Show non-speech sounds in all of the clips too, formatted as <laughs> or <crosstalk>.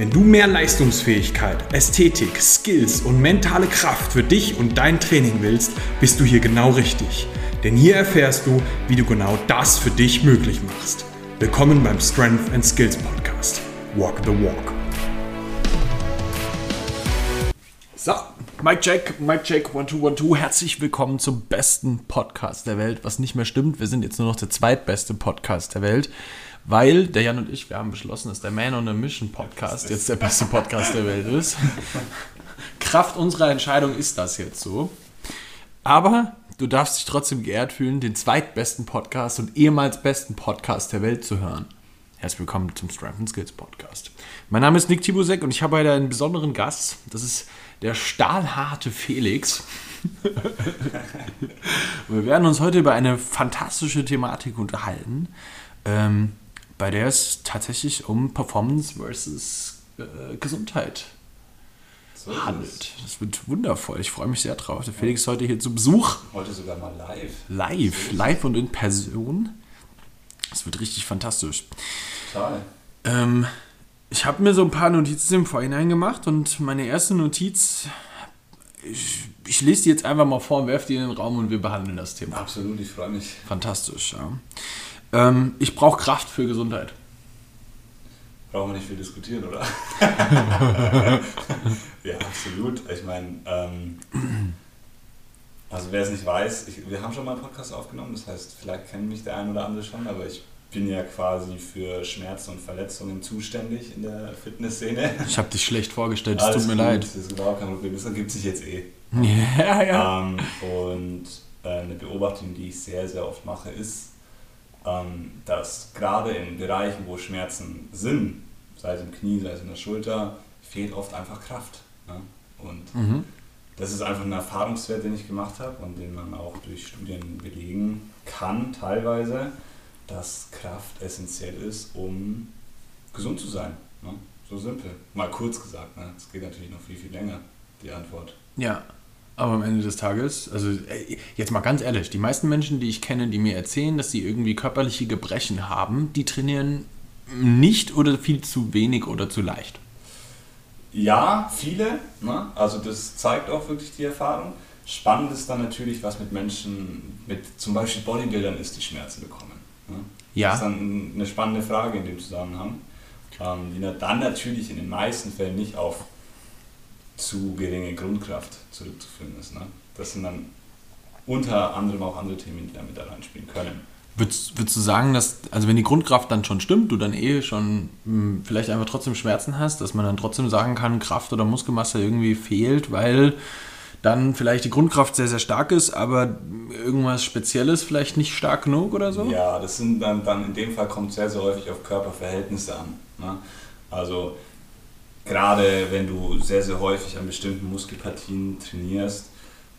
Wenn du mehr Leistungsfähigkeit, Ästhetik, Skills und mentale Kraft für dich und dein Training willst, bist du hier genau richtig. Denn hier erfährst du, wie du genau das für dich möglich machst. Willkommen beim Strength and Skills Podcast. Walk the Walk. So, Mike Jack, Mike Jack, one two one two. Herzlich willkommen zum besten Podcast der Welt, was nicht mehr stimmt. Wir sind jetzt nur noch der zweitbeste Podcast der Welt weil der Jan und ich, wir haben beschlossen, dass der Man on a Mission Podcast jetzt der beste Podcast der Welt ist. <laughs> Kraft unserer Entscheidung ist das jetzt so. Aber du darfst dich trotzdem geehrt fühlen, den zweitbesten Podcast und ehemals besten Podcast der Welt zu hören. Herzlich willkommen zum Strength Skills Podcast. Mein Name ist Nick Tibusek und ich habe heute einen besonderen Gast. Das ist der stahlharte Felix. <laughs> wir werden uns heute über eine fantastische Thematik unterhalten. Ähm, bei der es tatsächlich um Performance versus äh, Gesundheit so handelt. Das wird wundervoll. Ich freue mich sehr drauf. Der Felix ist heute hier zu Besuch. Heute sogar mal live. Live, live und in Person. Das wird richtig fantastisch. Total. Ähm, ich habe mir so ein paar Notizen im Vorhinein gemacht und meine erste Notiz, ich, ich lese die jetzt einfach mal vor und werfe die in den Raum und wir behandeln das Thema. Absolut, ich freue mich. Fantastisch, ja. Ähm, ich brauche Kraft für Gesundheit. Brauchen wir nicht viel diskutieren, oder? <laughs> ja, absolut. Ich meine, ähm, also wer es nicht weiß, ich, wir haben schon mal einen Podcast aufgenommen, das heißt, vielleicht kennt mich der ein oder andere schon, aber ich bin ja quasi für Schmerzen und Verletzungen zuständig in der Fitnessszene. Ich habe dich schlecht vorgestellt, es tut mir gut, leid. Das ist überhaupt kein Problem, das ergibt sich jetzt eh. <laughs> Ja, ja. Ähm, und äh, eine Beobachtung, die ich sehr, sehr oft mache, ist, dass gerade in Bereichen, wo Schmerzen sind, sei es im Knie, sei es in der Schulter, fehlt oft einfach Kraft. Ne? Und mhm. das ist einfach ein Erfahrungswert, den ich gemacht habe und den man auch durch Studien belegen kann, teilweise, dass Kraft essentiell ist, um gesund zu sein. Ne? So simpel. Mal kurz gesagt. Ne? Es ne? geht natürlich noch viel, viel länger, die Antwort. Ja, aber am Ende des Tages, also jetzt mal ganz ehrlich, die meisten Menschen, die ich kenne, die mir erzählen, dass sie irgendwie körperliche Gebrechen haben, die trainieren nicht oder viel zu wenig oder zu leicht. Ja, viele. Ne? Also das zeigt auch wirklich die Erfahrung. Spannend ist dann natürlich, was mit Menschen, mit zum Beispiel Bodybuildern ist, die Schmerzen bekommen. Ne? Ja. Das ist dann eine spannende Frage in dem Zusammenhang, ähm, die dann natürlich in den meisten Fällen nicht auf zu geringe Grundkraft zurückzuführen ist. Ne? Das sind dann unter anderem auch andere Themen, die damit da reinspielen können. Würdest, würdest du sagen, dass, also wenn die Grundkraft dann schon stimmt, du dann eh schon mh, hm, vielleicht einfach trotzdem Schmerzen hast, dass man dann trotzdem sagen kann, Kraft oder Muskelmasse irgendwie fehlt, weil dann vielleicht die Grundkraft sehr, sehr stark ist, aber irgendwas Spezielles vielleicht nicht stark genug oder so? Ja, das sind dann, dann in dem Fall kommt sehr, sehr häufig auf Körperverhältnisse an. Ne? Also gerade wenn du sehr, sehr häufig an bestimmten Muskelpartien trainierst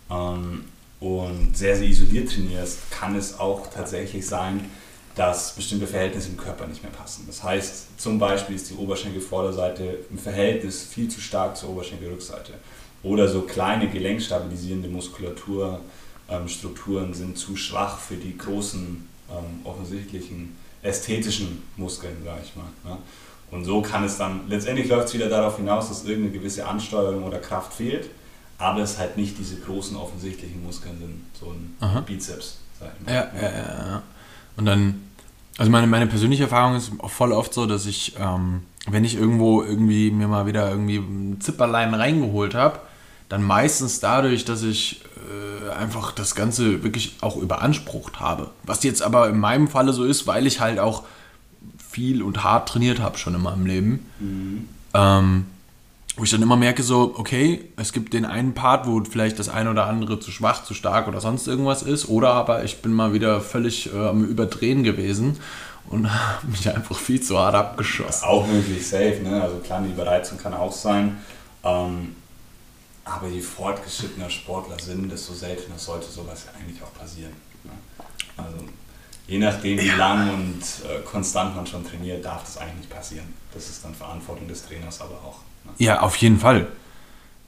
ähm, und sehr, sehr isoliert trainierst, kann es auch tatsächlich sein, dass bestimmte Verhältnisse im Körper nicht mehr passen. Das heißt, zum Beispiel ist die Oberschenkelvorderseite im Verhältnis viel zu stark zur Oberschenkelrückseite. Oder so kleine gelenkstabilisierende Muskulaturstrukturen ähm, sind zu schwach für die großen, ähm, offensichtlichen ästhetischen Muskeln, sage ich mal. Ne? Und so kann es dann, letztendlich läuft es wieder darauf hinaus, dass irgendeine gewisse Ansteuerung oder Kraft fehlt, aber es halt nicht diese großen offensichtlichen Muskeln sind, so ein Aha. Bizeps, sag ich mal. Ja, ja, ja, ja. Und dann, also meine, meine persönliche Erfahrung ist auch voll oft so, dass ich, ähm, wenn ich irgendwo irgendwie mir mal wieder irgendwie ein Zipperlein reingeholt habe, dann meistens dadurch, dass ich äh, einfach das Ganze wirklich auch überansprucht habe. Was jetzt aber in meinem Falle so ist, weil ich halt auch viel und hart trainiert habe schon in meinem Leben. Mhm. Ähm, wo ich dann immer merke, so, okay, es gibt den einen Part, wo vielleicht das eine oder andere zu schwach, zu stark oder sonst irgendwas ist, oder aber ich bin mal wieder völlig äh, am Überdrehen gewesen und <laughs> habe mich einfach viel zu hart abgeschossen. Auch möglich safe, ne? Also klar, die Überreizung kann auch sein. Ähm, aber je fortgeschrittener Sportler sind, desto seltener sollte sowas eigentlich auch passieren. Ne? Also je nachdem, wie lang und äh, konstant man schon trainiert, darf das eigentlich nicht passieren. Das ist dann Verantwortung des Trainers aber auch. Ne? Ja, auf jeden Fall.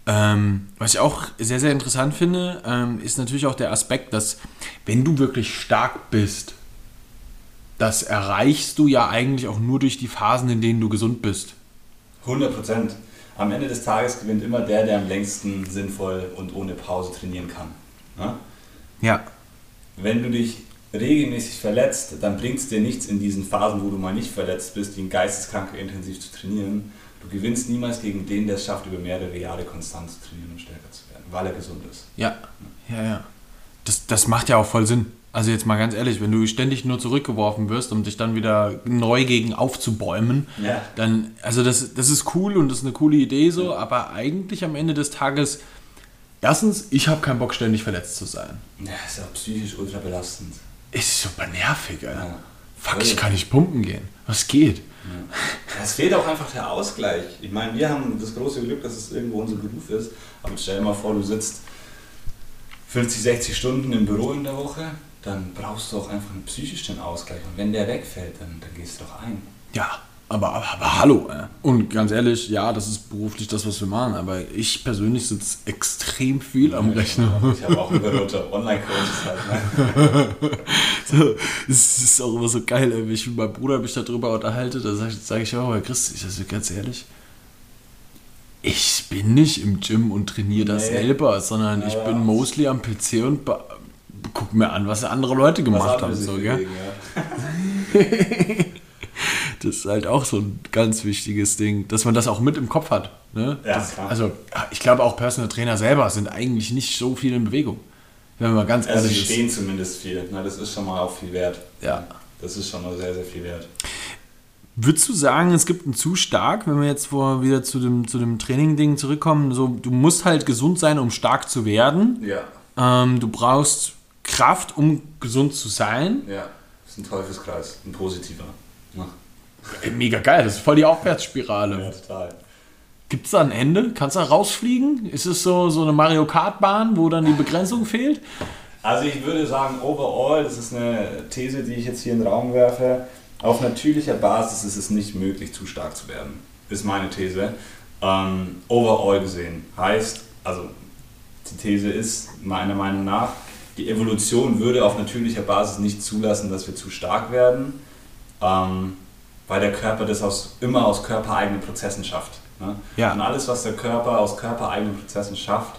Ähm, was ich auch sehr, sehr interessant finde, ähm, ist natürlich auch der Aspekt, dass wenn du wirklich stark bist, das erreichst du ja eigentlich auch nur durch die Phasen, in denen du gesund bist. 100 Prozent. Am Ende des Tages gewinnt immer der, der am längsten sinnvoll und ohne Pause trainieren kann. Ne? Ja. Wenn du dich regelmäßig verletzt, dann bringt es dir nichts in diesen Phasen, wo du mal nicht verletzt bist, wie ein Geisteskranker intensiv zu trainieren. Du gewinnst niemals gegen den, der es schafft, über mehrere Jahre konstant zu trainieren und stärker zu werden, weil er gesund ist. Ja, ja, ja. Das, das macht ja auch voll Sinn. Also jetzt mal ganz ehrlich, wenn du ständig nur zurückgeworfen wirst, um dich dann wieder neu gegen aufzubäumen, ja. dann, also das, das ist cool und das ist eine coole Idee so, aber eigentlich am Ende des Tages, erstens, ich habe keinen Bock, ständig verletzt zu sein. Ja, ist ja psychisch ultra belastend. Ist super nervig, Alter. Ja. Fuck, ich kann nicht pumpen gehen. Was geht? Ja. Es fehlt auch einfach der Ausgleich. Ich meine, wir haben das große Glück, dass es irgendwo unser Beruf ist, aber stell dir mal vor, du sitzt 50, 60 Stunden im Büro in der Woche, dann brauchst du auch einfach einen psychischen Ausgleich. Und wenn der wegfällt, dann, dann gehst du doch ein. Ja, aber, aber, aber hallo. Äh. Und ganz ehrlich, ja, das ist beruflich das, was wir machen. Aber ich persönlich sitze extrem viel am Rechner. Ich habe auch überrote Online-Coaches halt. Ne? <laughs> so, es ist auch immer so geil, wenn ich mit meinem Bruder mich darüber unterhalte. Da sage sag ich auch, Herr Christ, ich sage ganz ehrlich, ich bin nicht im Gym und trainiere das nee. selber, sondern ja, ich bin mostly am PC und guck mir an, was andere Leute gemacht haben. So, gell? Ja. <laughs> <laughs> das ist halt auch so ein ganz wichtiges Ding, dass man das auch mit im Kopf hat. Ne? Ja, das, also ich glaube auch Personal Trainer selber sind eigentlich nicht so viel in Bewegung. Wenn man mal ganz also ehrlich sie stehen zumindest viel. Ne? Das ist schon mal auch viel wert. Ja. Das ist schon mal sehr, sehr viel wert. Würdest du sagen, es gibt einen zu stark, wenn wir jetzt vor, wieder zu dem, zu dem Training-Ding zurückkommen, so, du musst halt gesund sein, um stark zu werden. Ja. Ähm, du brauchst Kraft, um gesund zu sein. Ja, das ist ein Teufelskreis, ein positiver. Ja. Mega geil, das ist voll die Aufwärtsspirale. Ja, total. Gibt es da ein Ende? Kannst du da rausfliegen? Ist es so, so eine Mario Kart-Bahn, wo dann die Begrenzung fehlt? Also ich würde sagen, overall, das ist eine These, die ich jetzt hier in den Raum werfe, auf natürlicher Basis ist es nicht möglich, zu stark zu werden. Ist meine These. Ähm, overall gesehen. Heißt, also die These ist meiner Meinung nach, die Evolution würde auf natürlicher Basis nicht zulassen, dass wir zu stark werden, ähm, weil der Körper das aus, immer aus körpereigenen Prozessen schafft. Ne? Ja. Und alles, was der Körper aus körpereigenen Prozessen schafft,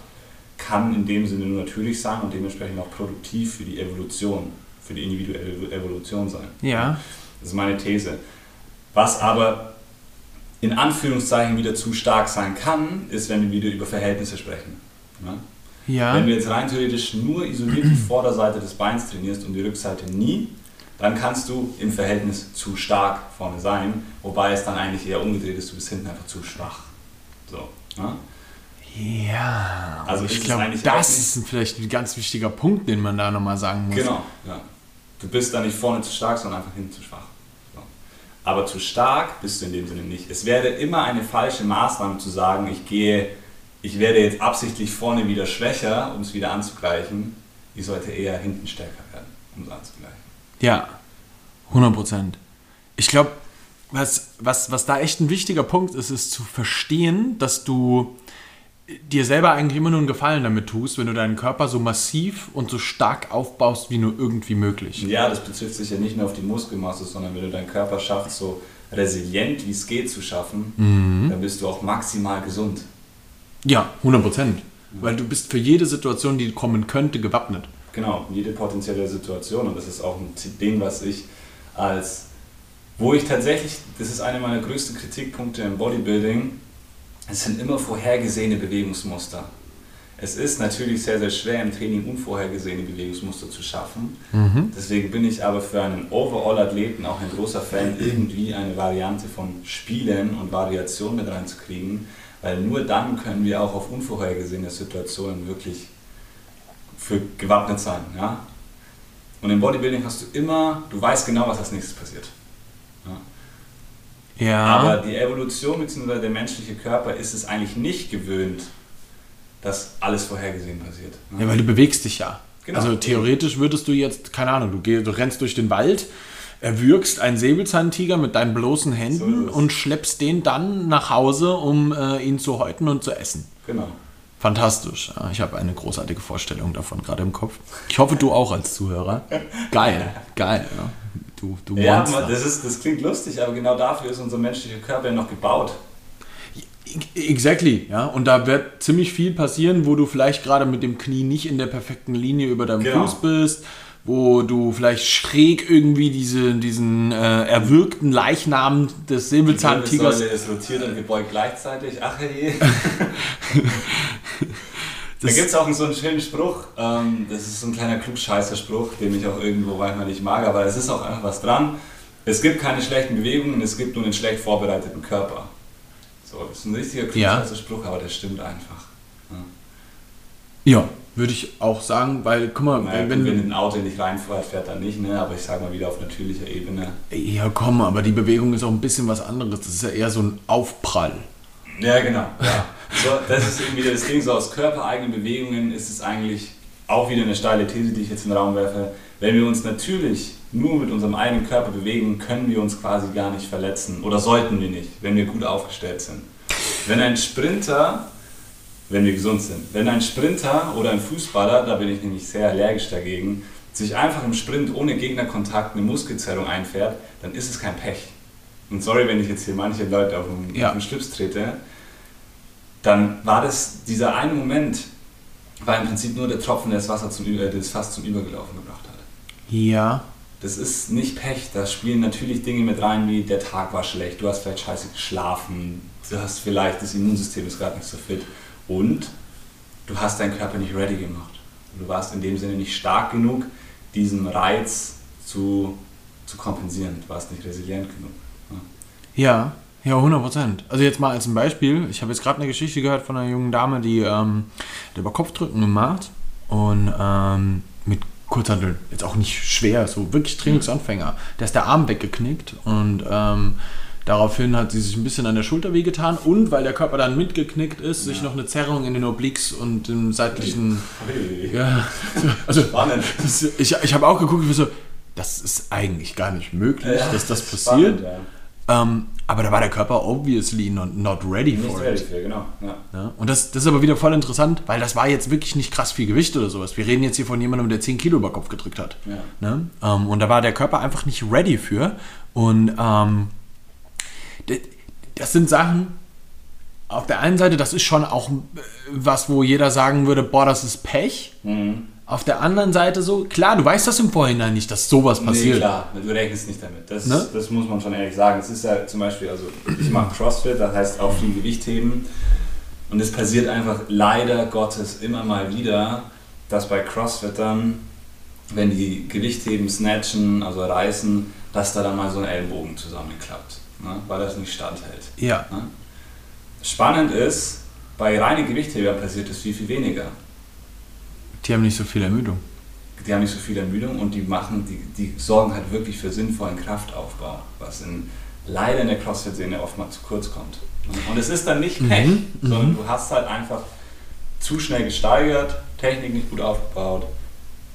kann in dem Sinne nur natürlich sein und dementsprechend auch produktiv für die Evolution, für die individuelle Evolution sein. Ja. Das ist meine These. Was aber in Anführungszeichen wieder zu stark sein kann, ist, wenn wir wieder über Verhältnisse sprechen. Ne? Ja. Wenn du jetzt rein theoretisch nur isoliert die Vorderseite des Beins trainierst und die Rückseite nie, dann kannst du im Verhältnis zu stark vorne sein, wobei es dann eigentlich eher umgedreht ist, du bist hinten einfach zu schwach. So. Ne? Ja, also ich glaube, das ist vielleicht ein ganz wichtiger Punkt, den man da nochmal sagen muss. Genau, ja. Du bist da nicht vorne zu stark, sondern einfach hinten zu schwach. So. Aber zu stark bist du in dem Sinne nicht. Es wäre immer eine falsche Maßnahme zu sagen, ich gehe ich werde jetzt absichtlich vorne wieder schwächer, um es wieder anzugleichen. Ich sollte eher hinten stärker werden, um es anzugleichen. Ja, 100 Prozent. Ich glaube, was, was, was da echt ein wichtiger Punkt ist, ist zu verstehen, dass du dir selber eigentlich immer nur einen Gefallen damit tust, wenn du deinen Körper so massiv und so stark aufbaust, wie nur irgendwie möglich. Ja, das betrifft sich ja nicht nur auf die Muskelmasse, sondern wenn du deinen Körper schaffst, so resilient wie es geht zu schaffen, mhm. dann bist du auch maximal gesund. Ja, 100 Prozent. Weil du bist für jede Situation, die kommen könnte, gewappnet. Genau, jede potenzielle Situation. Und das ist auch ein Ding, was ich als, wo ich tatsächlich, das ist einer meiner größten Kritikpunkte im Bodybuilding, es sind immer vorhergesehene Bewegungsmuster. Es ist natürlich sehr, sehr schwer im Training unvorhergesehene Bewegungsmuster zu schaffen. Mhm. Deswegen bin ich aber für einen Overall-Athleten auch ein großer Fan, irgendwie eine Variante von Spielen und Variation mit reinzukriegen, weil nur dann können wir auch auf unvorhergesehene Situationen wirklich für gewappnet sein. Ja? Und im Bodybuilding hast du immer, du weißt genau, was als nächstes passiert. Ja? Ja. Aber die Evolution bzw. der menschliche Körper ist es eigentlich nicht gewöhnt, dass alles vorhergesehen passiert. ne? ja, weil du bewegst dich ja. Genau. Also theoretisch würdest du jetzt, keine Ahnung, du, geh, du rennst durch den Wald, erwürgst einen Säbelzahntiger mit deinen bloßen So Händen es. und schleppst den dann nach Hause, um äh, ihn zu häuten und zu essen. Genau. Fantastisch. Ich habe eine großartige Vorstellung davon gerade im Kopf. Ich hoffe, du auch als Zuhörer. Geil, geil. Ja. Du, du Ja, Monster. das, ist, das klingt lustig, aber genau dafür ist unser menschlicher Körper ja noch gebaut. Exactly, ja. Und da wird ziemlich viel passieren, wo du vielleicht gerade mit dem Knie nicht in der perfekten Linie über deinem Genau. Fuß bist, wo du vielleicht schräg irgendwie diese, diesen äh, erwürgten Leichnam des Die Säbelzahntigers. Wirbelsäule ist rotiert und gebeugt gleichzeitig. Ach hey. <laughs> Da gibt es auch so einen schönen Spruch, ähm, das ist so ein kleiner Klugscheißer-Spruch, den ich auch irgendwo manchmal nicht mag, aber es ist auch einfach was dran. Es gibt keine schlechten Bewegungen, es gibt nur einen schlecht vorbereiteten Körper. So, das ist ein richtiger Ja. Klugscheißer-Spruch, aber der stimmt einfach. Ja, würde ich auch sagen, weil, guck mal, Naja, wenn, wenn ein Auto nicht reinfährt, fährt er nicht, ne? aber ich sage mal wieder auf natürlicher Ebene. Ja, komm, aber die Bewegung ist auch ein bisschen was anderes. Das ist ja eher so ein Aufprall. Ja, genau. Ja. So, das ist irgendwie das Ding, so aus körpereigenen Bewegungen ist es eigentlich auch wieder eine steile These, die ich jetzt in den Raum werfe. Wenn wir uns natürlich nur mit unserem eigenen Körper bewegen, können wir uns quasi gar nicht verletzen oder sollten wir nicht, wenn wir gut aufgestellt sind. Wenn ein Sprinter, wenn wir gesund sind, wenn ein Sprinter oder ein Fußballer, da bin ich nämlich sehr allergisch dagegen, sich einfach im Sprint ohne Gegnerkontakt eine Muskelzerrung einfährt, dann ist es kein Pech. Und sorry, wenn ich jetzt hier manche Leute auf den, Ja. auf den Schlips trete, dann war das, dieser eine Moment, war im Prinzip nur der Tropfen, der das, Wasser zum, äh, das Fass zum Übergelaufen gebracht hat. Ja. Das ist nicht Pech, da spielen natürlich Dinge mit rein, wie der Tag war schlecht, du hast vielleicht scheiße geschlafen, du hast vielleicht, das Immunsystem ist gerade nicht so fit und du hast deinen Körper nicht ready gemacht. Du warst in dem Sinne nicht stark genug, diesen Reiz zu, zu kompensieren. Du warst nicht resilient genug. Ja, ja, 100 Prozent. Also jetzt mal als ein Beispiel. Ich habe jetzt gerade eine Geschichte gehört von einer jungen Dame, die, ähm, die über Kopfdrücken gemacht und ähm, mit Kurzhanteln, jetzt auch nicht schwer, so wirklich Trainingsanfänger. Da ist der Arm weggeknickt und ähm, daraufhin hat sie sich ein bisschen an der Schulter wehgetan und weil der Körper dann mitgeknickt ist, sich noch eine Zerrung in den Obliques und im seitlichen... Ja, also Spannend. ich, ich habe auch geguckt, ich war so, das ist eigentlich gar nicht möglich, Ja, dass das passiert. spannend, ja. Ähm, aber da war der Körper obviously not, not ready Nicht for ready it. für, genau. Ja. Ja? Und das, das ist aber wieder voll interessant, weil das war jetzt wirklich nicht krass viel Gewicht oder sowas. Wir reden jetzt hier von jemandem, der 10 Kilo über Kopf gedrückt hat. Ja. Ne? Ähm, und da war der Körper einfach nicht ready für. Und ähm, das sind Sachen, auf der einen Seite, das ist schon auch äh, was, wo jeder sagen würde, boah, das ist Pech. Mhm. Auf der anderen Seite so, klar, du weißt das im Vorhinein nicht, dass sowas Nee, passiert. klar, du rechnest nicht damit. Das, Ne? das muss man schon ehrlich sagen. Es ist ja zum Beispiel, also ich mache CrossFit, das heißt auch viel Gewicht heben. Und es passiert einfach leider Gottes immer mal wieder, dass bei Crossfittern, wenn die Gewicht heben, snatchen, also reißen, dass da dann mal so ein Ellenbogen zusammenklappt, ne? weil das nicht standhält. Ja. Ne? Spannend ist, bei reinen Gewichthebern passiert es viel, viel weniger. Die haben nicht so viel Ermüdung. die haben nicht so viel Ermüdung und die machen, die, die sorgen halt wirklich für sinnvollen Kraftaufbau, was in, leider in der CrossFit-Szene oftmals zu kurz kommt. Und es ist dann nicht Pech, Mhm, sondern mhm. du hast halt einfach zu schnell gesteigert, Technik nicht gut aufgebaut,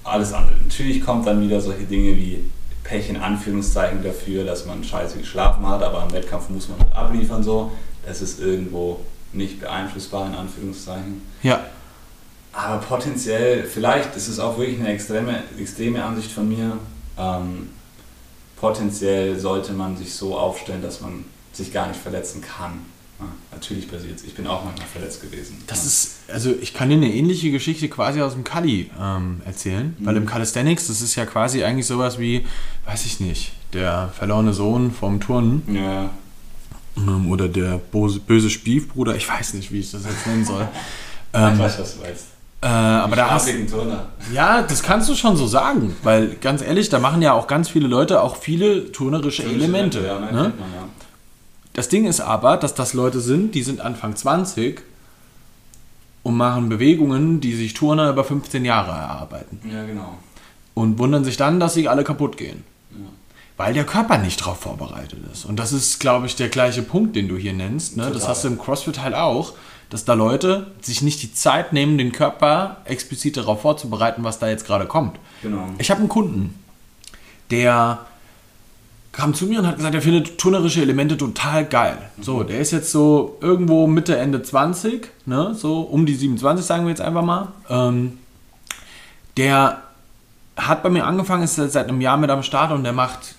alles andere. Natürlich kommt dann wieder solche Dinge wie Pech in Anführungszeichen dafür, dass man scheiße geschlafen hat, aber am Wettkampf muss man halt abliefern so. Das ist irgendwo nicht beeinflussbar in Anführungszeichen. Ja. Aber potenziell, vielleicht ist es auch wirklich eine extreme, extreme Ansicht von mir. Ähm, potenziell sollte man sich so aufstellen, dass man sich gar nicht verletzen kann. Ja, natürlich passiert es. Ich bin auch manchmal verletzt gewesen. Das ja. ist, also ich kann dir eine ähnliche Geschichte quasi aus dem Kali ähm, erzählen, weil im Calisthenics, das ist ja quasi eigentlich sowas wie, weiß ich nicht, der verlorene Sohn vom Turnen Ja, ähm, oder der bose, böse Stiefbruder, ich weiß nicht, wie ich das jetzt nennen soll. Ähm, ich weiß, was du weißt. Äh, aber da hast Ja, das kannst du schon so sagen, weil ganz ehrlich, da machen ja auch ganz viele Leute auch viele turnerische Elemente. Ja, ne? man, ja. Das Ding ist aber, dass das Leute sind, die sind Anfang 20 und machen Bewegungen, die sich Turner über 15 Jahre erarbeiten. Ja, genau. Und wundern sich dann, dass sie alle kaputt gehen. Ja. Weil der Körper nicht darauf vorbereitet ist. Und das ist, glaube ich, der gleiche Punkt, den du hier nennst. Ne? Das hast du im CrossFit halt auch, dass da Leute sich nicht die Zeit nehmen, den Körper explizit darauf vorzubereiten, was da jetzt gerade kommt. Genau. Ich habe einen Kunden, der kam zu mir und hat gesagt, er findet turnerische Elemente total geil. So, der ist jetzt so irgendwo Mitte, Ende 20, ne? so um die 27, sagen wir jetzt einfach mal. Ähm, der hat bei mir angefangen, ist seit einem Jahr mit am Start und der macht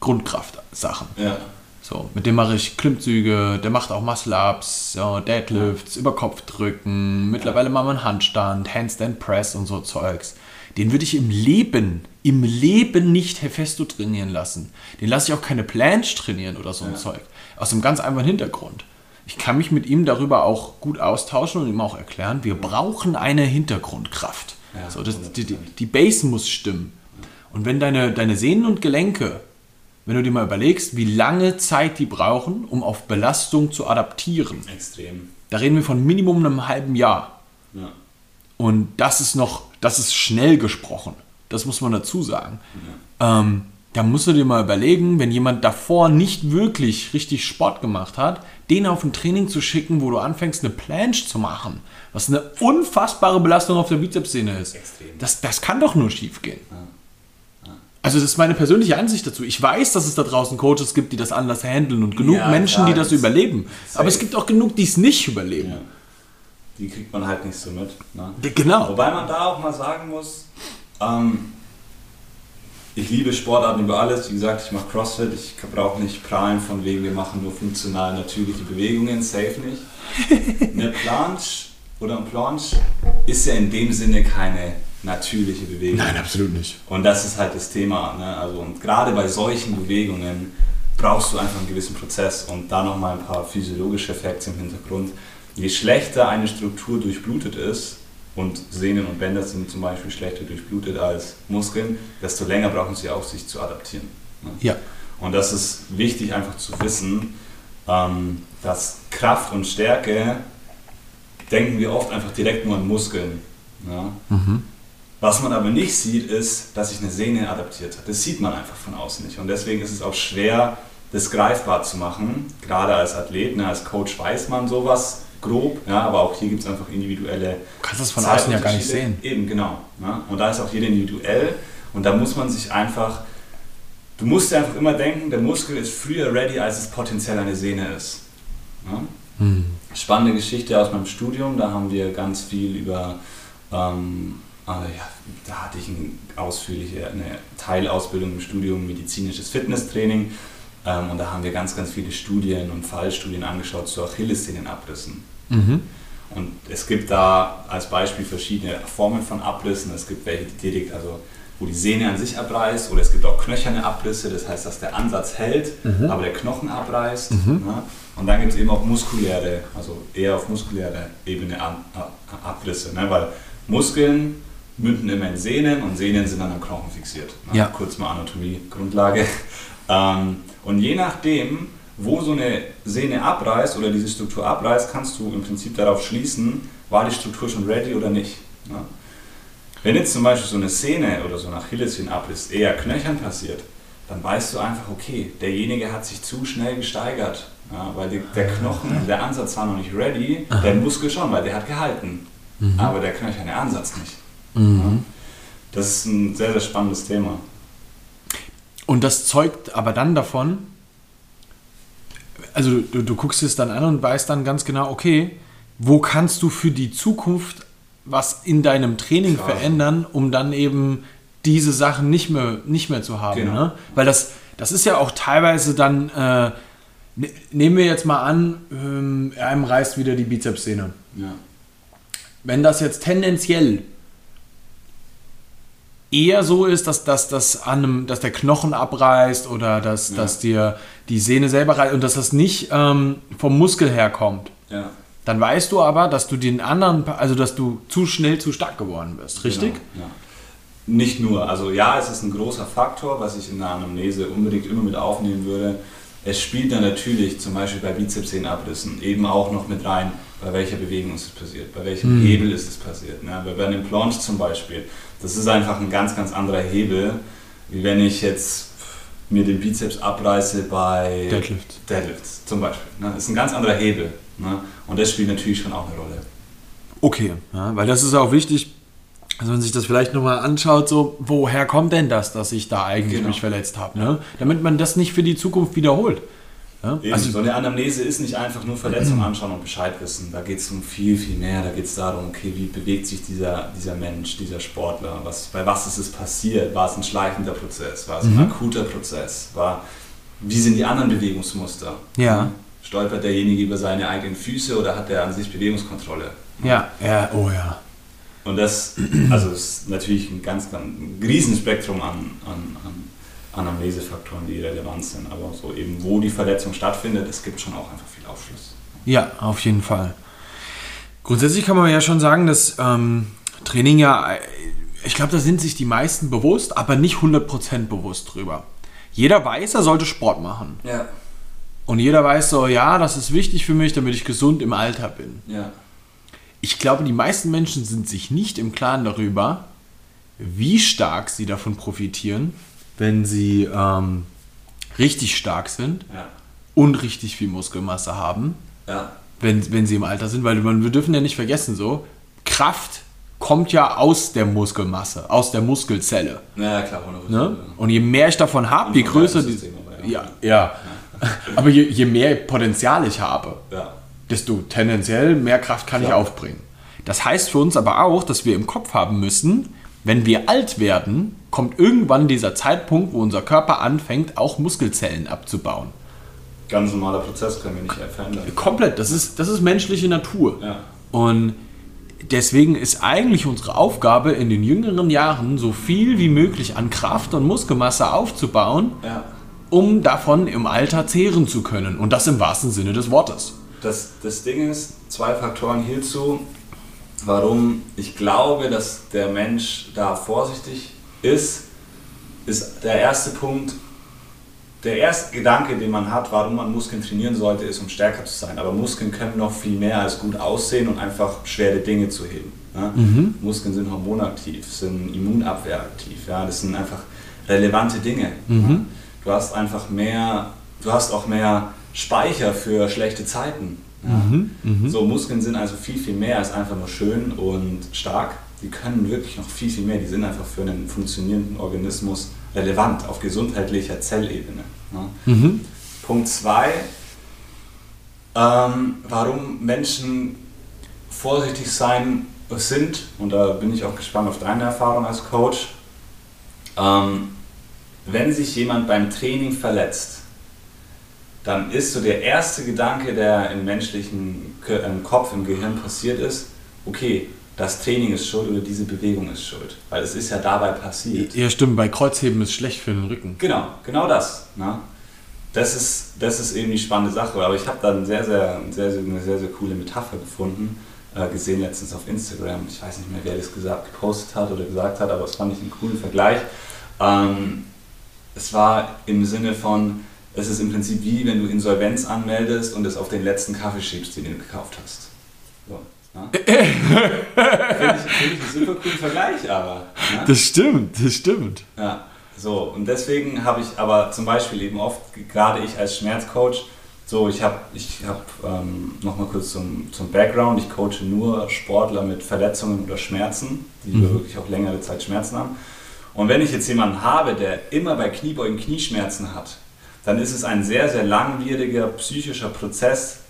Grundkraft-Sachen. Ja. So, mit dem mache ich Klimmzüge, der macht auch Muscle-Ups, ja, Deadlifts, über Kopf drücken, mittlerweile machen wir einen Handstand, Handstand Press und so Zeugs. Den würde ich im Leben, im Leben nicht Hefesto trainieren lassen. Den lasse ich auch keine Planche trainieren oder so ein ja. Zeug. Aus einem ganz einfachen Hintergrund. Ich kann mich mit ihm darüber auch gut austauschen und ihm auch erklären, wir brauchen eine Hintergrundkraft. Ja, so, das, die, die, die Base muss stimmen. Und wenn deine, deine Sehnen und Gelenke, wenn du dir mal überlegst, wie lange Zeit die brauchen, um auf Belastung zu adaptieren. Extrem. Da reden wir von Minimum einem halben Jahr. Ja. Und das ist noch, das ist schnell gesprochen. Das muss man dazu sagen. Ja. Ähm, da musst du dir mal überlegen, wenn jemand davor nicht wirklich richtig Sport gemacht hat, den auf ein Training zu schicken, wo du anfängst, eine Planche zu machen, was eine unfassbare Belastung auf der Bizepssehne ist. Extrem. Das, das kann doch nur schief gehen. Ja. Also das ist meine persönliche Ansicht dazu. Ich weiß, dass es da draußen Coaches gibt, die das anders handeln und genug ja, Menschen, die das überleben. Aber es gibt auch genug, die es nicht überleben. Die kriegt man halt nicht so mit. Ne? Genau. Wobei man da auch mal sagen muss, ähm, ich liebe Sportarten über alles. Wie gesagt, ich mache CrossFit. Ich brauche nicht prahlen von wegen, wir machen nur funktional natürliche Bewegungen. Safe nicht. <laughs> Eine Planche oder ein Planche ist ja in dem Sinne keine natürliche Bewegung. Nein, absolut nicht. Und das ist halt das Thema. Ne? Also, und gerade bei solchen Bewegungen brauchst du einfach einen gewissen Prozess und da nochmal ein paar physiologische Effekte im Hintergrund. Je schlechter eine Struktur durchblutet ist, und Sehnen und Bänder sind zum Beispiel schlechter durchblutet als Muskeln, desto länger brauchen sie auch, sich zu adaptieren. Ne? Ja. Und das ist wichtig einfach zu wissen, ähm, dass Kraft und Stärke denken wir oft einfach direkt nur an Muskeln. Ja? Mhm. Was man aber nicht sieht, ist, dass sich eine Sehne adaptiert hat. Das sieht man einfach von außen nicht. Und deswegen ist es auch schwer, das greifbar zu machen. Gerade als Athlet, ne, als Coach weiß man sowas grob, ja, aber auch hier gibt es einfach individuelle. Du kannst das von außen ja gar nicht sehen. Eben, genau. Ja, und da ist auch jeder individuell und da muss man sich einfach, du musst dir einfach immer denken, der Muskel ist früher ready, als es potenziell eine Sehne ist. Ja? Hm. Spannende Geschichte aus meinem Studium, da haben wir ganz viel über, ähm, also ja, da hatte ich eine ausführliche eine Teilausbildung im Studium, medizinisches Fitnesstraining ähm, und da haben wir ganz, ganz viele Studien und Fallstudien angeschaut zu Achillessehnenabrissen. Mhm. Und es gibt da als Beispiel verschiedene Formen von Abrissen. Es gibt welche, die direkt, also wo die Sehne an sich abreißt, oder es gibt auch knöcherne Abrisse, das heißt, dass der Ansatz hält, mhm. aber der Knochen abreißt. Mhm. Ja. Und dann gibt es eben auch muskuläre, also eher auf muskulärer Ebene Abrisse, ne? weil Muskeln münden immer in Sehnen und Sehnen sind dann am Knochen fixiert. Ne? Ja. Kurz mal Anatomie, Grundlage. Ähm, und je nachdem, wo so eine Sehne abreißt oder diese Struktur abreißt, kannst du im Prinzip darauf schließen, war die Struktur schon ready oder nicht. Ja? Wenn jetzt zum Beispiel so eine Szene oder so ein Achillessehnenabriss eher knöchern passiert, dann weißt du einfach, okay, derjenige hat sich zu schnell gesteigert, ja, weil die, der Knochen, der Ansatz war noch nicht ready, Aha. der Muskel schon, weil der hat gehalten, mhm. aber der knöcherne Ansatz nicht. Mhm. Ja? Das ist ein sehr, sehr spannendes Thema. Und das zeugt aber dann davon, also du, du guckst es dann an und weißt dann ganz genau, okay, wo kannst du für die Zukunft was in deinem Training Klar. verändern, um dann eben diese Sachen nicht mehr, nicht mehr zu haben. Genau. Ne? Weil das, das ist ja auch teilweise dann, äh, ne, nehmen wir jetzt mal an, ähm, einem reißt wieder die Bizepssehne. Ja. Wenn das jetzt tendenziell eher so ist, dass, dass, dass, an einem, dass der Knochen abreißt oder dass, ja. dass dir die Sehne selber reißt und dass das nicht ähm, vom Muskel herkommt, ja. dann weißt du aber, dass du den anderen, also dass du zu schnell zu stark geworden bist, richtig? Genau, ja. Nicht nur, also ja, es ist ein großer Faktor, was ich in der Anamnese unbedingt immer mit aufnehmen würde. Es spielt dann natürlich zum Beispiel bei Bizepssenenabrissen eben auch noch mit rein, bei welcher Bewegung ist es passiert, bei welchem Mhm. Hebel ist es passiert. Ne? Bei einem Plunge zum Beispiel, das ist einfach ein ganz, ganz anderer Hebel, wie wenn ich jetzt mir den Bizeps abreiße bei Deadlift. Deadlifts zum Beispiel. Ne? Das ist ein ganz anderer Hebel. Ne? Und das spielt natürlich schon auch eine Rolle. Okay, ja, weil das ist auch wichtig, also wenn man sich das vielleicht nochmal anschaut, so, woher kommt denn das, dass ich da eigentlich Genau. mich verletzt habe, ne? Damit man das nicht für die Zukunft wiederholt. Ja? Eben, Also, so eine Anamnese ist nicht einfach nur Verletzungen <clears throat> anschauen und Bescheid wissen. Da geht es um viel, viel mehr. Da geht es darum, okay, wie bewegt sich dieser, dieser Mensch, dieser Sportler? Was, bei was ist es passiert? War es ein schleichender Prozess? War es ein Mhm. akuter Prozess? War, wie sind die anderen Bewegungsmuster? Ja. Stolpert derjenige über seine eigenen Füße oder hat er an sich Bewegungskontrolle? ja, ja, oh ja. Und das also ist natürlich ein ganz, ganz ein Riesenspektrum an, an, an Anamnesefaktoren, die relevant sind. Aber so eben, wo die Verletzung stattfindet, es gibt schon auch einfach viel Aufschluss. Ja, auf jeden Fall. Grundsätzlich kann man ja schon sagen, dass ähm, Training ja, äh, ich glaube, da sind sich die meisten bewusst, aber nicht 100% bewusst drüber. Jeder weiß, er sollte Sport machen. Ja. Und jeder weiß so, ja, das ist wichtig für mich, damit ich gesund im Alter bin. Ja. Ich glaube, die meisten Menschen sind sich nicht im Klaren darüber, wie stark sie davon profitieren, wenn sie ähm, richtig stark sind Ja. und richtig viel Muskelmasse haben, Ja. wenn, wenn sie im Alter sind. Weil man, wir dürfen ja nicht vergessen, so, Kraft kommt ja aus der Muskelmasse, aus der Muskelzelle. Ja, klar, 100%. Ne? Und je mehr ich davon habe, je größer die. Aber, Ja, ja. Aber je, je mehr Potenzial ich habe, Ja. desto tendenziell mehr Kraft kann ich Klar. aufbringen. Das heißt für uns aber auch, dass wir im Kopf haben müssen, wenn wir alt werden, kommt irgendwann dieser Zeitpunkt, wo unser Körper anfängt, auch Muskelzellen abzubauen. Ganz normaler Prozess können wir nicht verändern. Komplett, das ist, das ist menschliche Natur. Ja. Und deswegen ist eigentlich unsere Aufgabe in den jüngeren Jahren so viel wie möglich an Kraft und Muskelmasse aufzubauen, Ja. um davon im Alter zehren zu können. Und das im wahrsten Sinne des Wortes. Das, das Ding ist, zwei Faktoren hierzu, warum ich glaube, dass der Mensch da vorsichtig ist, ist der erste Punkt, der erste Gedanke, den man hat, warum man Muskeln trainieren sollte, ist, um stärker zu sein. Aber Muskeln können noch viel mehr als gut aussehen und einfach schwere Dinge zu heben. Ja? Muskeln sind hormonaktiv, sind immunabwehraktiv. Ja? Das sind einfach relevante Dinge. Ja? Du hast einfach mehr, du hast auch mehr Speicher für schlechte Zeiten. Ja? So, Muskeln sind also viel, viel mehr als einfach nur schön und stark. Die können wirklich noch viel, viel mehr. Die sind einfach für einen funktionierenden Organismus relevant auf gesundheitlicher Zellebene. Ja? Punkt 2, ähm, warum Menschen vorsichtig sein sind, und da bin ich auch gespannt auf deine Erfahrung als Coach, ähm, wenn sich jemand beim Training verletzt, dann ist so der erste Gedanke, der im menschlichen Kopf, im Gehirn passiert ist, okay, das Training ist schuld oder diese Bewegung ist schuld, weil es ist ja dabei passiert. Ja, stimmt, bei Kreuzheben ist schlecht für den Rücken. Genau, genau das. Ne? Das, ist, das ist eben die spannende Sache. Aber ich habe da eine sehr, sehr, sehr, sehr, eine sehr, sehr coole Metapher gefunden, äh, gesehen letztens auf Instagram. Ich weiß nicht mehr, wer das gesagt, gepostet hat oder gesagt hat, aber es fand ich einen coolen Vergleich. Ähm, es war im Sinne von, es ist im Prinzip wie, wenn du Insolvenz anmeldest und es auf den letzten Kaffee schiebst, den du gekauft hast. Ne? <laughs> Finde ich, find ich einen super coolen Vergleich, aber. Ne? Das stimmt, das stimmt. Ja, so und deswegen habe ich aber zum Beispiel eben oft, gerade ich als Schmerzcoach, so ich habe, ich habe ähm, nochmal kurz zum, zum Background, ich coache nur Sportler mit Verletzungen oder Schmerzen, die wirklich auch längere Zeit Schmerzen haben. Und wenn ich jetzt jemanden habe, der immer bei Kniebeugen Knieschmerzen hat, dann ist es ein sehr, sehr langwieriger psychischer Prozess,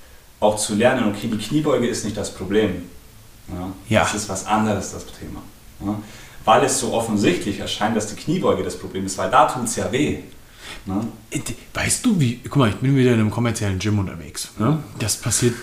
auch zu lernen, okay, die Kniebeuge ist nicht das Problem. Ja, Ja. Das ist was anderes, das Thema. Ja, weil es so offensichtlich erscheint, dass die Kniebeuge das Problem ist, weil da tut es ja weh. Ne? Weißt du, wie. Guck mal, ich bin wieder in einem kommerziellen Gym unterwegs. Ne? Das passiert.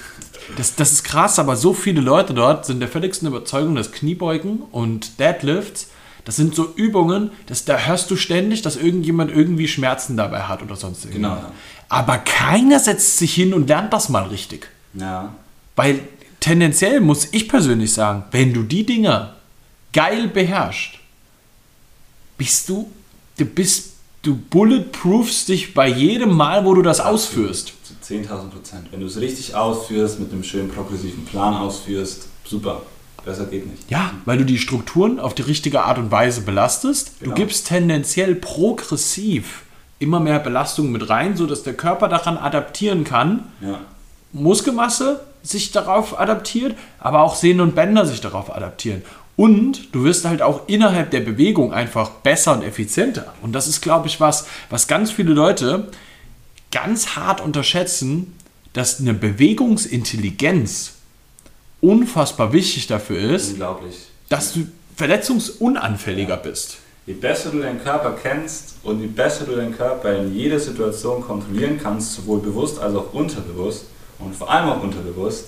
Das, das ist krass, aber so viele Leute dort sind der völligsten Überzeugung, dass Kniebeugen und Deadlifts, das sind so Übungen, dass, da hörst du ständig, dass irgendjemand irgendwie Schmerzen dabei hat oder sonst irgendwas. Genau, ja. Aber keiner setzt sich hin und lernt das mal richtig. Ja. Weil tendenziell muss ich persönlich sagen, wenn du die Dinger geil beherrschst, bist du, du bist, du bulletproofst dich bei jedem Mal, wo du das ausführst. Zu 10.000 Prozent. Wenn du es richtig ausführst, mit einem schönen progressiven Plan ausführst, super. Besser geht nicht. Ja, weil du die Strukturen auf die richtige Art und Weise belastest. Genau. Du gibst tendenziell progressiv immer mehr Belastung mit rein, sodass der Körper daran adaptieren kann. Ja. Muskelmasse sich darauf adaptiert, aber auch Sehnen und Bänder sich darauf adaptieren. Und du wirst halt auch innerhalb der Bewegung einfach besser und effizienter. Und das ist, glaube ich, was, was ganz viele Leute ganz hart unterschätzen, dass eine Bewegungsintelligenz unfassbar wichtig dafür ist, dass du verletzungsunanfälliger bist. Je besser du deinen Körper kennst und je besser du deinen Körper in jeder Situation kontrollieren kannst, sowohl bewusst als auch unterbewusst und vor allem auch unterbewusst,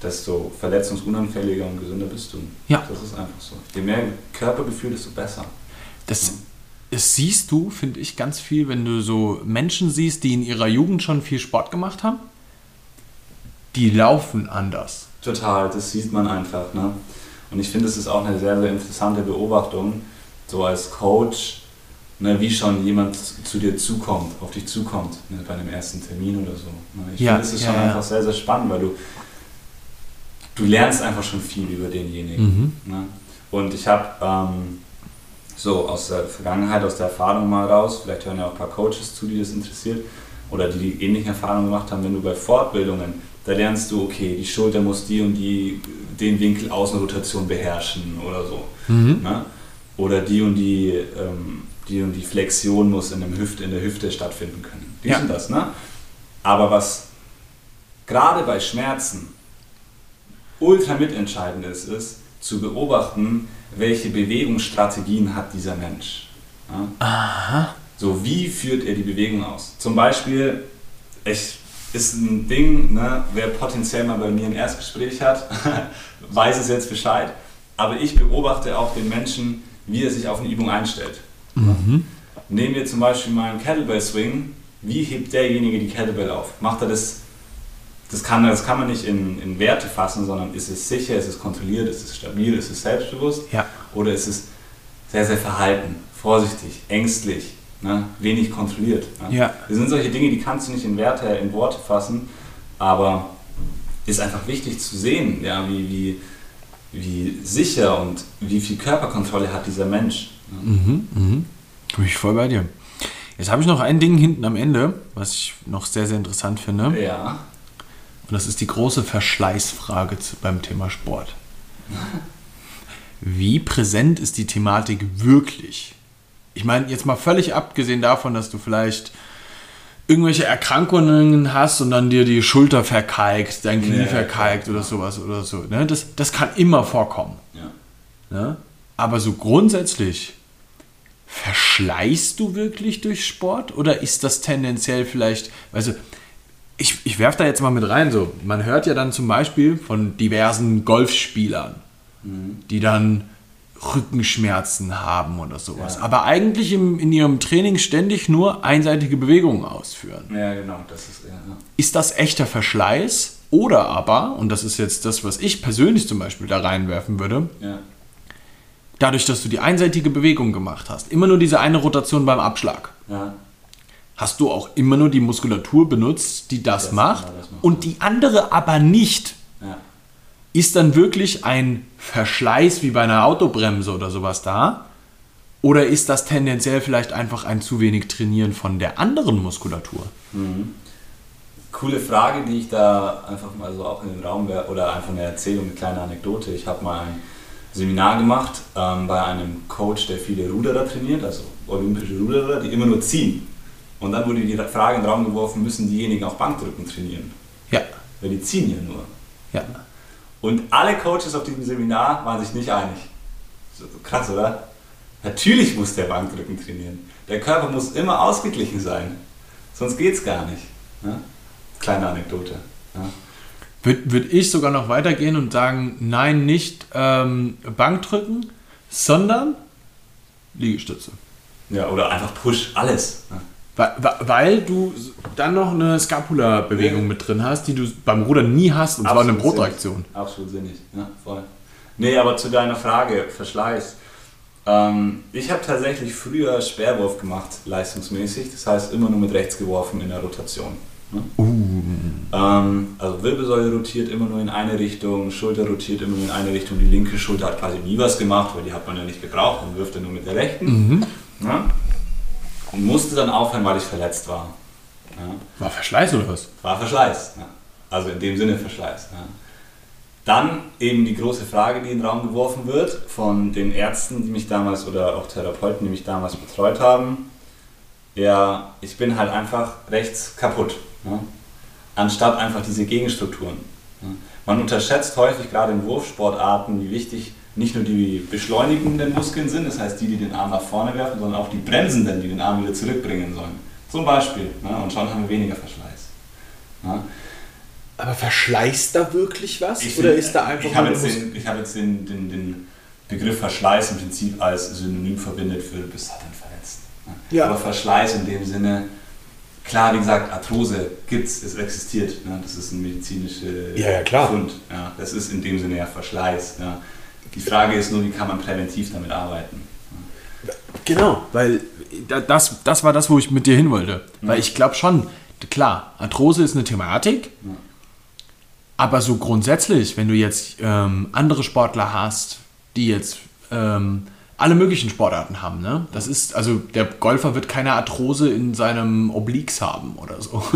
desto verletzungsunanfälliger und gesünder bist du. Ja. Das ist einfach so. Je mehr Körpergefühl, desto besser. Das, das siehst du, finde ich, ganz viel, wenn du so Menschen siehst, die in ihrer Jugend schon viel Sport gemacht haben. Die laufen anders. Total, das sieht man einfach. Ne? Und ich finde, es ist auch eine sehr, sehr interessante Beobachtung, so als Coach, ne, wie schon jemand zu dir zukommt, auf dich zukommt, ne, bei einem ersten Termin oder so. Ne? Ich Ja, finde, es ist ja, schon ja. einfach sehr, sehr spannend, weil du, du lernst einfach schon viel über denjenigen. Ne? Und ich habe ähm, so aus der Vergangenheit, aus der Erfahrung mal raus, vielleicht hören ja auch ein paar Coaches zu, die das interessiert, oder die die ähnlichen Erfahrungen gemacht haben, wenn du bei Fortbildungen, da lernst du, okay, die Schulter muss die und die, den Winkel Außenrotation beherrschen oder so. Ne? Oder die und die, ähm, die und die Flexion muss in, dem Hüfte, in der Hüfte stattfinden können. Dies Ja. und das, ne? Aber was gerade bei Schmerzen ultra mitentscheidend ist, ist zu beobachten, welche Bewegungsstrategien hat dieser Mensch. Ja? So, wie führt er die Bewegung aus? Zum Beispiel, ich, ist ein Ding, ne, wer potenziell mal bei mir ein Erstgespräch hat, <laughs> weiß es jetzt Bescheid. Aber ich beobachte auch den Menschen, wie er sich auf eine Übung einstellt. Nehmen wir zum Beispiel mal einen Kettlebell Swing. Wie hebt derjenige die Kettlebell auf? Macht er das? Das kann, das kann man nicht in, in Werte fassen, sondern ist es sicher, ist es kontrolliert, ist es stabil, ist es selbstbewusst? Ja. Oder ist es sehr, sehr verhalten, vorsichtig, ängstlich, ne? wenig kontrolliert? Ne? Ja. Das sind solche Dinge, die kannst du nicht in Werte, in Worte fassen, aber ist einfach wichtig zu sehen, ja, wie, wie, wie sicher und wie viel Körperkontrolle hat dieser Mensch. Ne? Bin ich voll bei dir. Jetzt habe ich noch ein Ding hinten am Ende, was ich noch sehr, sehr interessant finde. Ja. Und das ist die große Verschleißfrage beim Thema Sport. <laughs> Wie präsent ist die Thematik wirklich? Ich meine, jetzt mal völlig abgesehen davon, dass du vielleicht irgendwelche Erkrankungen hast und dann dir die Schulter verkalkt, dein Knie Ja, verkalkt oder sowas oder so. Ne? Das, das kann immer vorkommen. ja. Ne? Aber so grundsätzlich, verschleißt du wirklich durch Sport oder ist das tendenziell vielleicht, also ich, ich werfe da jetzt mal mit rein, so, man hört ja dann zum Beispiel von diversen Golfspielern, die dann Rückenschmerzen haben oder sowas, Ja. aber eigentlich im, in ihrem Training ständig nur einseitige Bewegungen ausführen. Ja, genau, das ist ja. Ist das echter Verschleiß oder aber, und das ist jetzt das, was ich persönlich zum Beispiel da reinwerfen würde, ja. dadurch, dass du die einseitige Bewegung gemacht hast, immer nur diese eine Rotation beim Abschlag, ja. hast du auch immer nur die Muskulatur benutzt, die das, Das macht genau, das macht. und die andere aber nicht. Ist dann wirklich ein Verschleiß wie bei einer Autobremse oder sowas da? Oder ist das tendenziell vielleicht einfach ein zu wenig Trainieren von der anderen Muskulatur? Coole Frage, die ich da einfach mal so auch in den Raum oder einfach eine Erzählung, eine kleine Anekdote. Ich habe mal ein Seminar gemacht ähm, bei einem Coach, der viele Ruderer trainiert, also olympische Ruderer, die immer nur ziehen. Und dann wurde die Frage in den Raum geworfen, müssen diejenigen auch Bankdrücken trainieren? Ja, Weil die ziehen ja nur. ja. Und alle Coaches auf diesem Seminar waren sich nicht einig. So, krass, oder? Natürlich muss der Bankdrücken trainieren. Der Körper muss immer ausgeglichen sein. Sonst geht's gar nicht. Ja? Kleine Anekdote. Ja? Würde würd ich sogar noch weitergehen und sagen, nein, nicht ähm, Bankdrücken, sondern Liegestütze. ja, oder einfach Push, alles. Ja? Weil, du dann noch eine Scapula-Bewegung mit drin hast, die du beim Rudern nie hast, und zwar eine Absolut Brotreaktion. sinnig. Absolut sinnig, ja, voll. Nee, aber zu deiner Frage, Verschleiß. Ähm, ich habe tatsächlich früher Sperrwurf gemacht, leistungsmäßig. Das heißt, immer nur mit rechts geworfen in der Rotation. Ne? Ähm, also Wirbelsäule rotiert immer nur in eine Richtung, Schulter rotiert immer nur in eine Richtung. Die linke Schulter hat quasi nie was gemacht, weil die hat man ja nicht gebraucht. Man wirft ja nur mit der rechten. Ne? Und musste dann aufhören, weil ich verletzt war. Ja? War Verschleiß oder was? War Verschleiß. Ja. Also in dem Sinne Verschleiß. Ja. Dann eben die große Frage, die in den Raum geworfen wird von den Ärzten, die mich damals oder auch Therapeuten, die mich damals betreut haben. Ja, ich bin halt einfach rechts kaputt. Ja. Anstatt einfach diese Gegenstrukturen. Ja. Man unterschätzt häufig gerade in Wurfsportarten, wie wichtig nicht nur die beschleunigenden Muskeln sind, das heißt die, die den Arm nach vorne werfen, sondern auch die bremsenden, die den Arm wieder zurückbringen sollen. Zum Beispiel. Ne? Und schon haben wir weniger Verschleiß. Ja. Aber verschleißt da wirklich was? Ich oder find- ist da einfach Ich habe jetzt, den, ich hab jetzt den, den, den Begriff Verschleiß im Prinzip als Synonym verbindet für du bist halt dann verletzt. ne? Ja. Aber Verschleiß in dem Sinne, klar, wie gesagt, Arthrose gibt es, es existiert. Ne? Das ist ein medizinischer Ja, ja. Fund. Ja? Das ist in dem Sinne ja Verschleiß. Ja? Die Frage ist nur, wie kann man präventiv damit arbeiten? Genau, weil da- das, das war das, wo ich mit dir hin wollte. Weil ich glaube schon, klar, Arthrose ist eine Thematik, Ja. aber so grundsätzlich, wenn du jetzt ähm, andere Sportler hast, die jetzt ähm, alle möglichen Sportarten haben, ne? Das ist, also der Golfer wird keine Arthrose in seinem Obliques haben oder so. <laughs>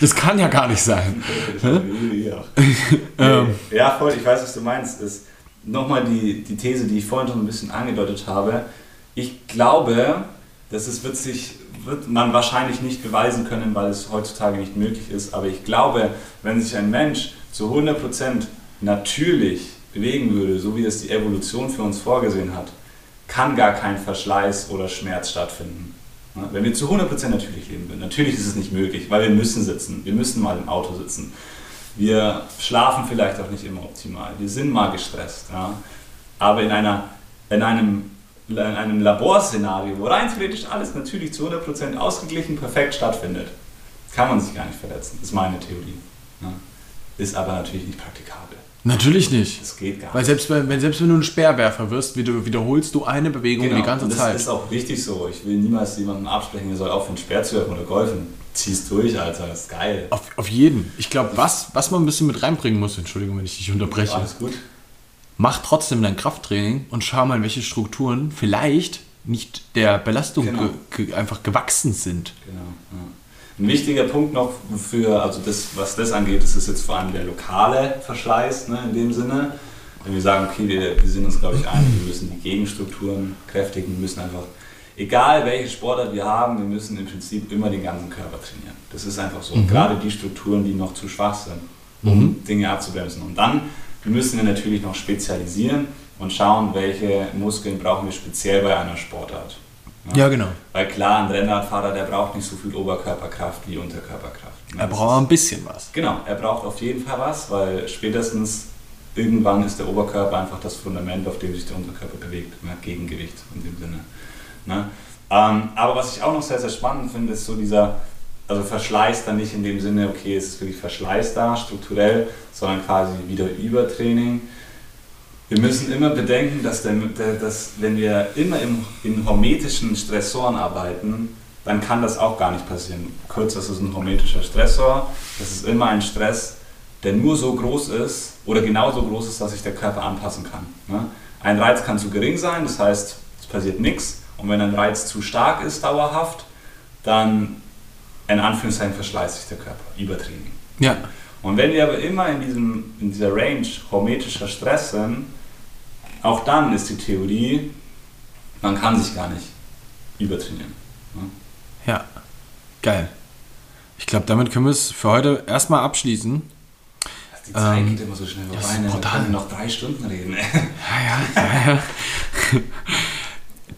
Das kann ja gar nicht sein. <laughs> Ja. <laughs> Nee, ja, voll, ich weiß, was du meinst. Das, Nochmal die, die These, die ich vorhin schon ein bisschen angedeutet habe. Ich glaube, das ist, sich, wird man wahrscheinlich nicht beweisen können, weil es heutzutage nicht möglich ist. Aber ich glaube, wenn sich ein Mensch zu 100% natürlich bewegen würde, so wie es die Evolution für uns vorgesehen hat, kann gar kein Verschleiß oder Schmerz stattfinden. Wenn wir zu 100% natürlich leben würden. Natürlich ist es nicht möglich, weil wir müssen sitzen. Wir müssen mal im Auto sitzen. Wir schlafen vielleicht auch nicht immer optimal. Wir sind mal gestresst. Ja. Aber in, einer, in, einem, in einem Laborszenario, wo rein theoretisch alles natürlich zu 100% ausgeglichen, perfekt stattfindet, kann man sich gar nicht verletzen. ist meine Theorie. Ja. Ist aber natürlich nicht praktikabel. Natürlich nicht. Das geht gar Weil nicht. selbst wenn, wenn, selbst wenn du ein Speerwerfer wirst, wieder- wiederholst du eine Bewegung die ganze und das Zeit. ist auch richtig so. Ich will niemals jemandem absprechen, der soll aufhören, Speer zu werfen oder golfen. Zieh's durch, Alter. Das ist geil. Auf, auf jeden. Ich glaube, was, was man ein bisschen mit reinbringen muss, Entschuldigung, wenn ich dich unterbreche, Alles gut. mach trotzdem dein Krafttraining und schau mal, welche Strukturen vielleicht nicht der Belastung Genau. ge, ge, einfach gewachsen sind. Genau. Ja. Ein wichtiger Punkt noch für, also das, was das angeht, das ist jetzt vor allem der lokale Verschleiß ne, in dem Sinne. Wenn wir sagen, okay, wir, wir sind uns, glaube ich, einig, wir müssen die Gegenstrukturen kräftigen, wir müssen einfach, egal welche Sportart wir haben, wir müssen im Prinzip immer den ganzen Körper trainieren. Das ist einfach so. Und gerade die Strukturen, die noch zu schwach sind, um Dinge abzubremsen. Und dann müssen wir natürlich noch spezialisieren und schauen, welche Muskeln brauchen wir speziell bei einer Sportart. Ja, genau. Weil klar, ein Rennradfahrer, der braucht nicht so viel Oberkörperkraft wie Unterkörperkraft. Er braucht ein bisschen was. Genau, er braucht auf jeden Fall was, weil spätestens irgendwann ist der Oberkörper einfach das Fundament, auf dem sich der Unterkörper bewegt. Gegengewicht in dem Sinne. Ne? Ähm, aber was ich auch noch sehr, sehr spannend finde, ist so dieser, also Verschleiß dann nicht in dem Sinne, okay, es ist wirklich Verschleiß da, strukturell, sondern quasi wieder Übertraining. Wir müssen immer bedenken, dass, der, der, dass wenn wir immer im, in hormetischen Stressoren arbeiten, dann kann das auch gar nicht passieren. Kurz, das ist ein hormetischer Stressor. Das ist immer ein Stress, der nur so groß ist oder genauso groß ist, dass sich der Körper anpassen kann. Ne? Ein Reiz kann zu gering sein, das heißt, es passiert nichts. Und wenn ein Reiz zu stark ist, dauerhaft, dann in Anführungszeichen verschleißt sich der Körper. Übertraining. Ja. Und wenn wir aber immer in, diesem, in dieser Range hormetischer Stress sind, auch dann ist die Theorie, man kann sich gar nicht übertrainieren. ne? Ja. Geil. Ich glaube, damit können wir es für heute erstmal abschließen. Die Zeit Ähm, geht immer so schnell vorbei, ist ne? wir können noch drei Stunden reden. Ja, ja, ja, ja. <laughs>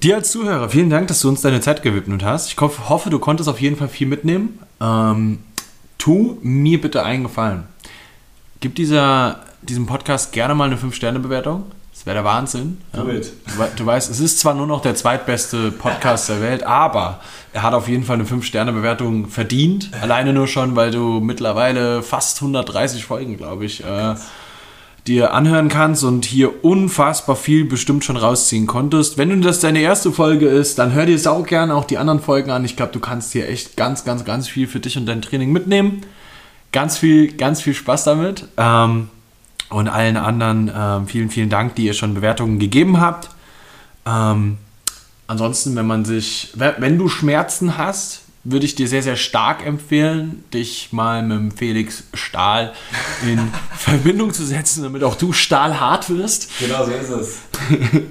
Dir als Zuhörer, vielen Dank, dass du uns deine Zeit gewidmet hast. Ich hoff, hoffe, du konntest auf jeden Fall viel mitnehmen. Ähm, tu mir bitte einen Gefallen. Gib dieser, diesem Podcast gerne mal eine 5-Sterne-Bewertung. Es Das wäre der Wahnsinn. Ja. it. Du, du weißt, es ist zwar nur noch der zweitbeste Podcast der Welt, aber er hat auf jeden Fall eine 5-Sterne-Bewertung verdient. Alleine nur schon, weil du mittlerweile fast 130 Folgen, glaube ich, äh, dir anhören kannst und hier unfassbar viel bestimmt schon rausziehen konntest. Wenn du das deine erste Folge ist, dann hör dir sau gerne auch die anderen Folgen an. Ich glaube, du kannst hier echt ganz, ganz, ganz viel für dich und dein Training mitnehmen. Ganz viel, ganz viel Spaß damit. Ähm, und allen anderen ähm, vielen, vielen Dank, die ihr schon Bewertungen gegeben habt. Ähm, ansonsten, wenn man sich, we- wenn du Schmerzen hast, würde ich dir sehr, sehr stark empfehlen, dich mal mit dem Felix Stahl in <laughs> Verbindung zu setzen, damit auch du stahlhart wirst. Genau so ist es. Ähm,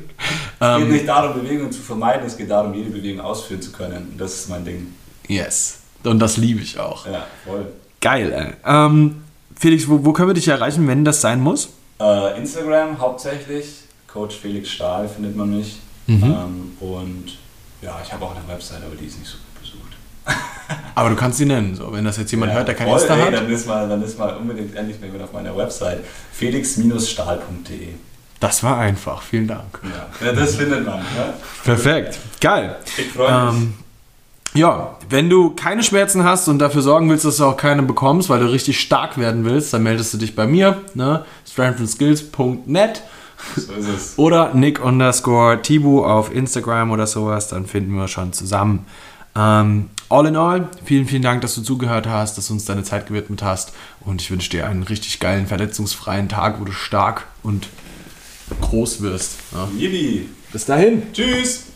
<laughs> es geht nicht darum, Bewegungen zu vermeiden, es geht darum, jede Bewegung ausführen zu können. Und das ist mein Ding. Yes. Und das liebe ich auch. Ja, voll. Geil, ey. Ähm, Felix, wo, wo können wir dich erreichen, wenn das sein muss? Äh, Instagram hauptsächlich, Coach Felix Stahl findet man mich. Mhm. Ähm, und ja, ich habe auch eine Website, aber die ist nicht so gut. Aber du kannst sie nennen, so, wenn das jetzt jemand Ja, hört, der kein voll, Insta ey, hat. Dann ist mal, dann ist mal unbedingt endlich mal wieder auf meiner Website felix-stahl.de. Das war einfach, vielen Dank. Ja, das findet man. Ja? Perfekt, geil. Ich freue mich. Ähm, ja, wenn du keine Schmerzen hast und dafür sorgen willst, dass du auch keine bekommst, weil du richtig stark werden willst, dann meldest du dich bei mir, ne? strengthandskills.net so ist es. oder nick underscore tibu auf Instagram oder sowas, dann finden wir schon zusammen. Ähm, all in all, vielen, vielen Dank, dass du zugehört hast, dass du uns deine Zeit gewidmet hast und ich wünsche dir einen richtig geilen, verletzungsfreien Tag, wo du stark und groß wirst. Ja. Yibi. Bis dahin. Tschüss.